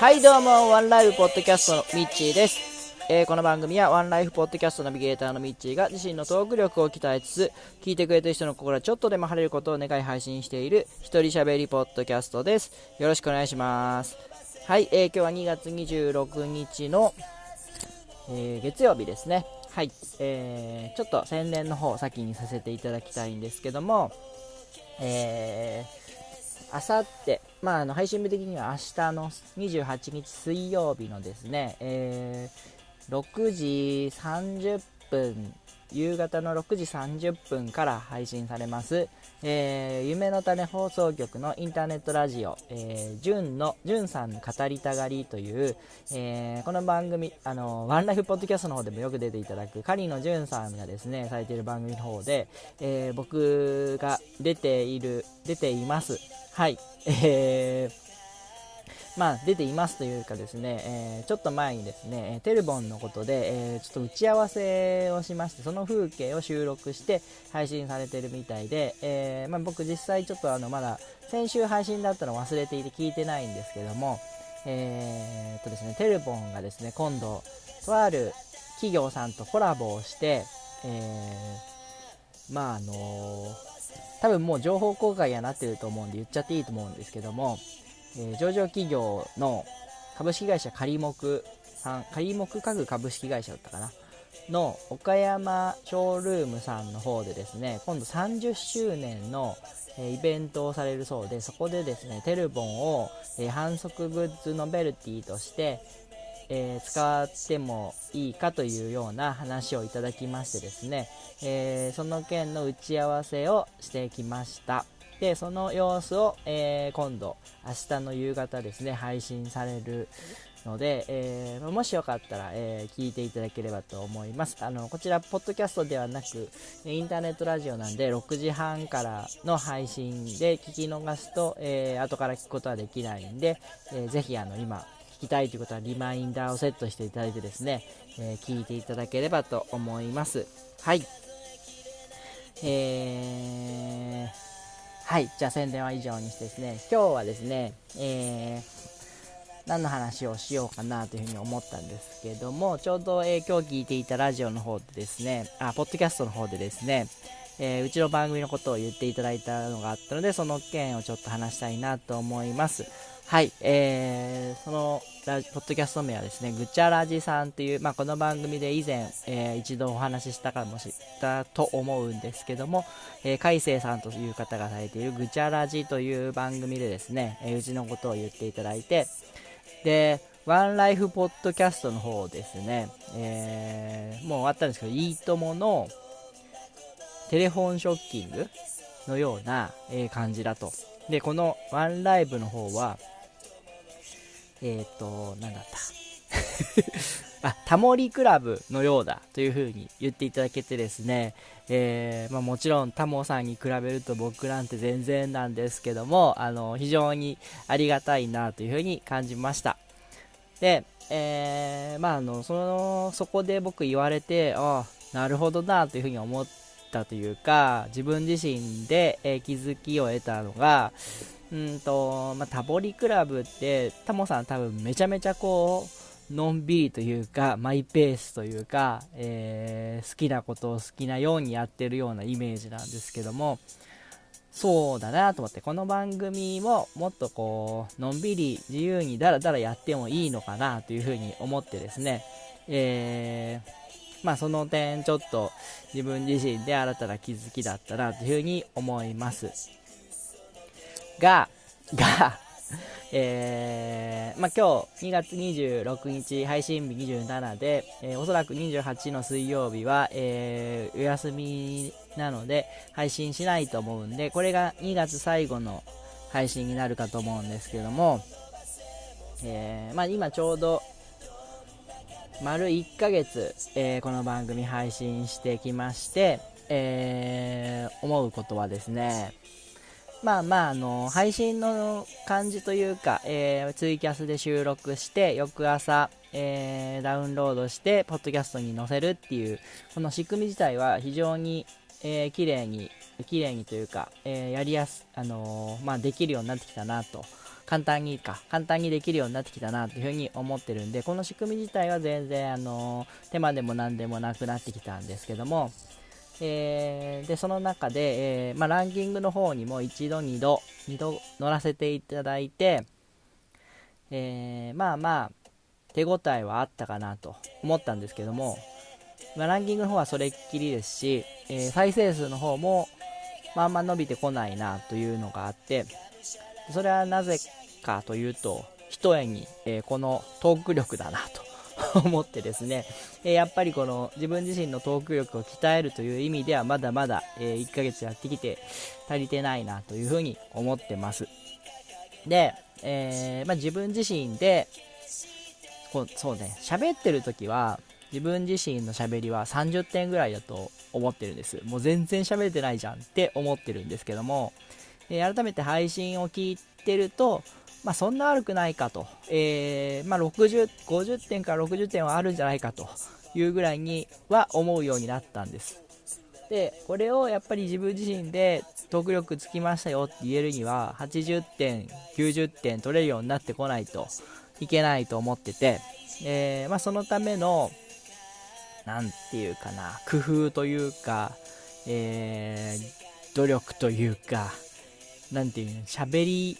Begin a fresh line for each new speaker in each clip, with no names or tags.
はいどうもワンライフポッドキャストのミッチーです。えー、この番組はワンライフポッドキャストナビゲーターのミッチーが自身のトーク力を鍛えつつ聞いてくれた人の心がちょっとでも晴れることを願い配信している一人喋りポッドキャストです。よろしくお願いします。はい、えー、今日は2月26日の、えー、月曜日ですね。はい、えー、ちょっと宣伝の方先にさせていただきたいんですけどもえー、あさってまあ、あの配信日的には明日の28日水曜日のですね、えー6時30分夕方の6時30分から配信されます、えー、夢の種放送局のインターネットラジオ、えー、純の、純さんの語りたがりという、えー、この番組、あの、ワンライフポッドキャストの方でもよく出ていただく、カリの純さんがですね、されている番組の方で、えー、僕が出ている、出ています。はい。えー、まあ、出ていますというかですね、えー、ちょっと前にですね、テルボンのことで、えー、ちょっと打ち合わせをしまして、その風景を収録して配信されてるみたいで、えー、まあ、僕実際ちょっとあのまだ先週配信だったの忘れていて聞いてないんですけども、えー、とですね、テルボンがですね、今度、とある企業さんとコラボをして、えまああの多分もう情報公開やなってると思うんで言っちゃっていいと思うんですけども、えー、上場企業の株式会社仮木さん、仮木家具株式会社だったかな？の岡山ショールームさんの方でですね、今度30周年の、えー、イベントをされるそうで、そこでですね、テルボンを、えー、反則グッズノベルティとして、えー、使ってもいいかというような話をいただきましてですね、えその件の打ち合わせをしてきました。でその様子を、えー、今度明日の夕方ですね配信されるので、えー、もしよかったら、えー、聞いていただければと思います。あのこちらポッドキャストではなくインターネットラジオなんで6時半からの配信で聞き逃すと、えー、後から聞くことはできないんで、えー、ぜひあの今聞きたいということはリマインダーをセットしていただいてですね、え聞いていただければと思います。はい。えーはい、じゃあ宣伝は以上にしてですね、今日はですね、えー、何の話をしようかなというふうに思ったんですけども、ちょうど、えー、今日聞いていたラジオの方でですね、あ、ポッドキャストの方でですね、えー、うちの番組のことを言っていただいたのがあったので、その件をちょっと話したいなと思います。はい、えー、そのラジポッドキャスト名はですね、ぐちゃらじさんという、まあ、この番組で以前、えー、一度お話ししたかもしったと思うんですけども、えー、海星さんという方がされているぐちゃらじという番組でですね、えー、うちのことを言っていただいて、で、ワンライフポッドキャストの方ですね、えー、もう終わったんですけど、いいとものテレフォンショッキングのような、え感じだと。で、このワンライブの方は、えっ、ー、と、なんだった。あ、タモリクラブのようだという風に言っていただけてですね、えー、まあ、もちろんタモさんに比べると僕なんて全然なんですけども、あの、非常にありがたいなという風に感じました。で、えー、まあ、あの、その、そこで僕言われて、ああ、なるほどなという風に思ったというか、自分自身で、えー、気づきを得たのが、うんと、まあ、タボリクラブって、タモさん多分めちゃめちゃこう、のんびりというか、マイペースというか、えー、好きなことを好きなようにやってるようなイメージなんですけども、そうだなと思って、この番組ももっとこう、のんびり自由にダラダラやってもいいのかなというふうに思ってですね、えー、まあその点ちょっと自分自身で新たな気づきだったなというふうに思います。が、が、えー、まあ、今日2月26日配信日27で、えー、おそらく28の水曜日は、えー、お休みなので配信しないと思うんで、これが2月最後の配信になるかと思うんですけども、えー、まあ、今ちょうど丸1ヶ月、えー、この番組配信してきまして、えー、思うことはですね、まあまあ、あの、配信の感じというか、えー、ツイキャスで収録して、翌朝、えー、ダウンロードして、ポッドキャストに載せるっていう、この仕組み自体は非常に、えー、綺麗に綺麗にというか、えー、やりやす、あのー、まあ、できるようになってきたなと。簡単にか、簡単にできるようになってきたなというふうに思ってるんで、この仕組み自体は全然、あの手間でも何でもなくなってきたんですけども、えー、でその中で、えー、まあ、ランキングの方にも一度、二度、二度乗らせていただいて、えー、まあまあ、手応えはあったかなと思ったんですけども、まあ、ランキングの方はそれっきりですし、え再生数の方も、まあ、あんま伸びてこないなというのがあって、それはなぜかというと、ひとえに、えこのトーク力だなと。思ってですね、えやっぱりこの自分自身のトーク力を鍛えるという意味ではまだまだ、え1ヶ月やってきて足りてないなというふうに思ってます。で、えー、まあ、自分自身でこうそうね喋ってる時は自分自身の喋りは30点ぐらいだと思ってるんですもう全然喋れてないじゃんって思ってるんですけども、えー、改めて配信を聞いてるとまあ、そんな悪くないかと、えー、まあ、60 50点から60点はあるんじゃないかというぐらいには思うようになったんです。で、これをやっぱり自分自身でトーク力つきましたよって言えるには、80点、90点取れるようになってこないといけないと思ってて、えー、まあ、そのための、なんていうかな、工夫というか、えー、努力というか、なんていうの、喋り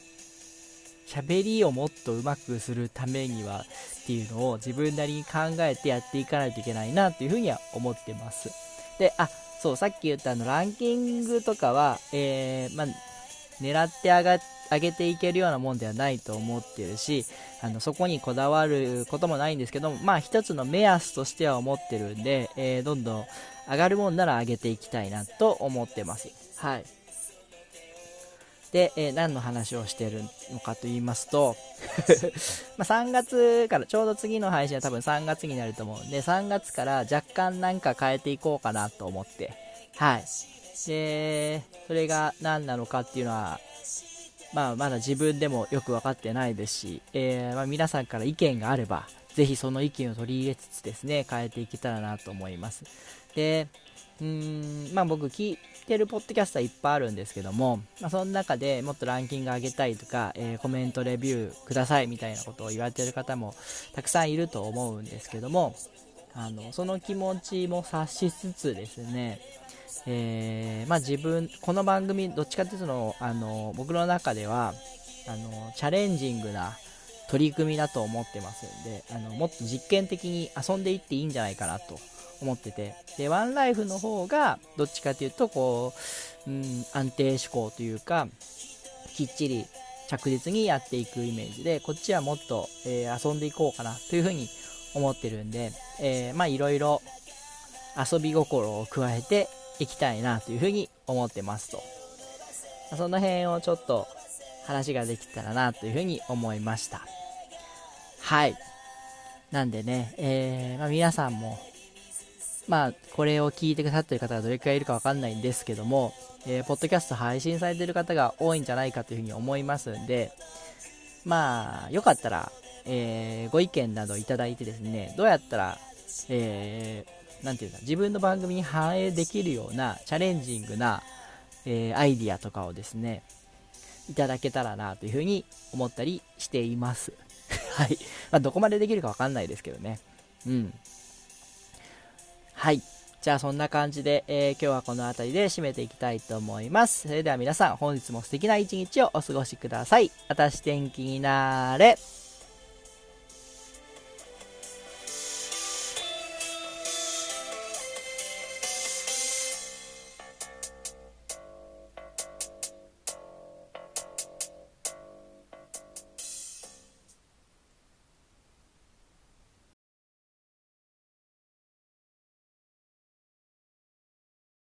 喋りをもっと上手くするためにはっていうのを自分なりに考えてやっていかないといけないなっていうふうには思ってます。で、あ、そう、さっき言ったあのランキングとかは、えー、まあ、狙って上が上げていけるようなもんではないと思ってるし、あの、そこにこだわることもないんですけど、まあ一つの目安としては思ってるんで、えー、どんどん上がるもんなら上げていきたいなと思ってます。はい。で、えー、何の話をしてるのかと言いますと ま3月から、ちょうど次の配信は多分3月になると思うんで、3月から若干なんか変えていこうかなと思って、はい。で、それが何なのかっていうのは、まあ、まだ自分でもよく分かってないですし、えー、まあ、皆さんから意見があれば、ぜひその意見を取り入れつつですね、変えていけたらなと思います。で、うーん、まあ僕聞いてるポッドキャストはいっぱいあるんですけども、まあ、その中でもっとランキング上げたいとか、えー、コメントレビューくださいみたいなことを言われてる方もたくさんいると思うんですけども、あの、その気持ちも察しつつですね、えー、まあ自分、この番組、どっちかっていうとあの、僕の中では、あの、チャレンジングな取り組みだと思ってますんで、あの、もっと実験的に遊んでいっていいんじゃないかなと。思ってて。でワンライフの方がどっちかというとこう、うん、安定志向というかきっちり着実にやっていくイメージでこっちはもっと、えー、遊んでいこうかなというふうに思ってるんで、えー、まあいろいろ遊び心を加えていきたいなというふうに思ってますと。その辺をちょっと話ができたらなというふうに思いました。はい。なんでね、えー、まあ、皆さんもまあ、これを聞いてくださってる方がどれくらいいるかわかんないんですけども、えー、ポッドキャスト配信されてる方が多いんじゃないかというふうに思いますんで、まあ、よかったら、えー、ご意見などいただいてですね、どうやったら、えー、なんていうか、自分の番組に反映できるようなチャレンジングな、えー、アイディアとかをですね、いただけたらなというふうに思ったりしています。はい。まあ、どこまでできるかわかんないですけどね。うん。はい。じゃあそんな感じで、えー、今日はこの辺りで締めていきたいと思います。それでは皆さん、本日も素敵な一日をお過ごしください。私天気になれ。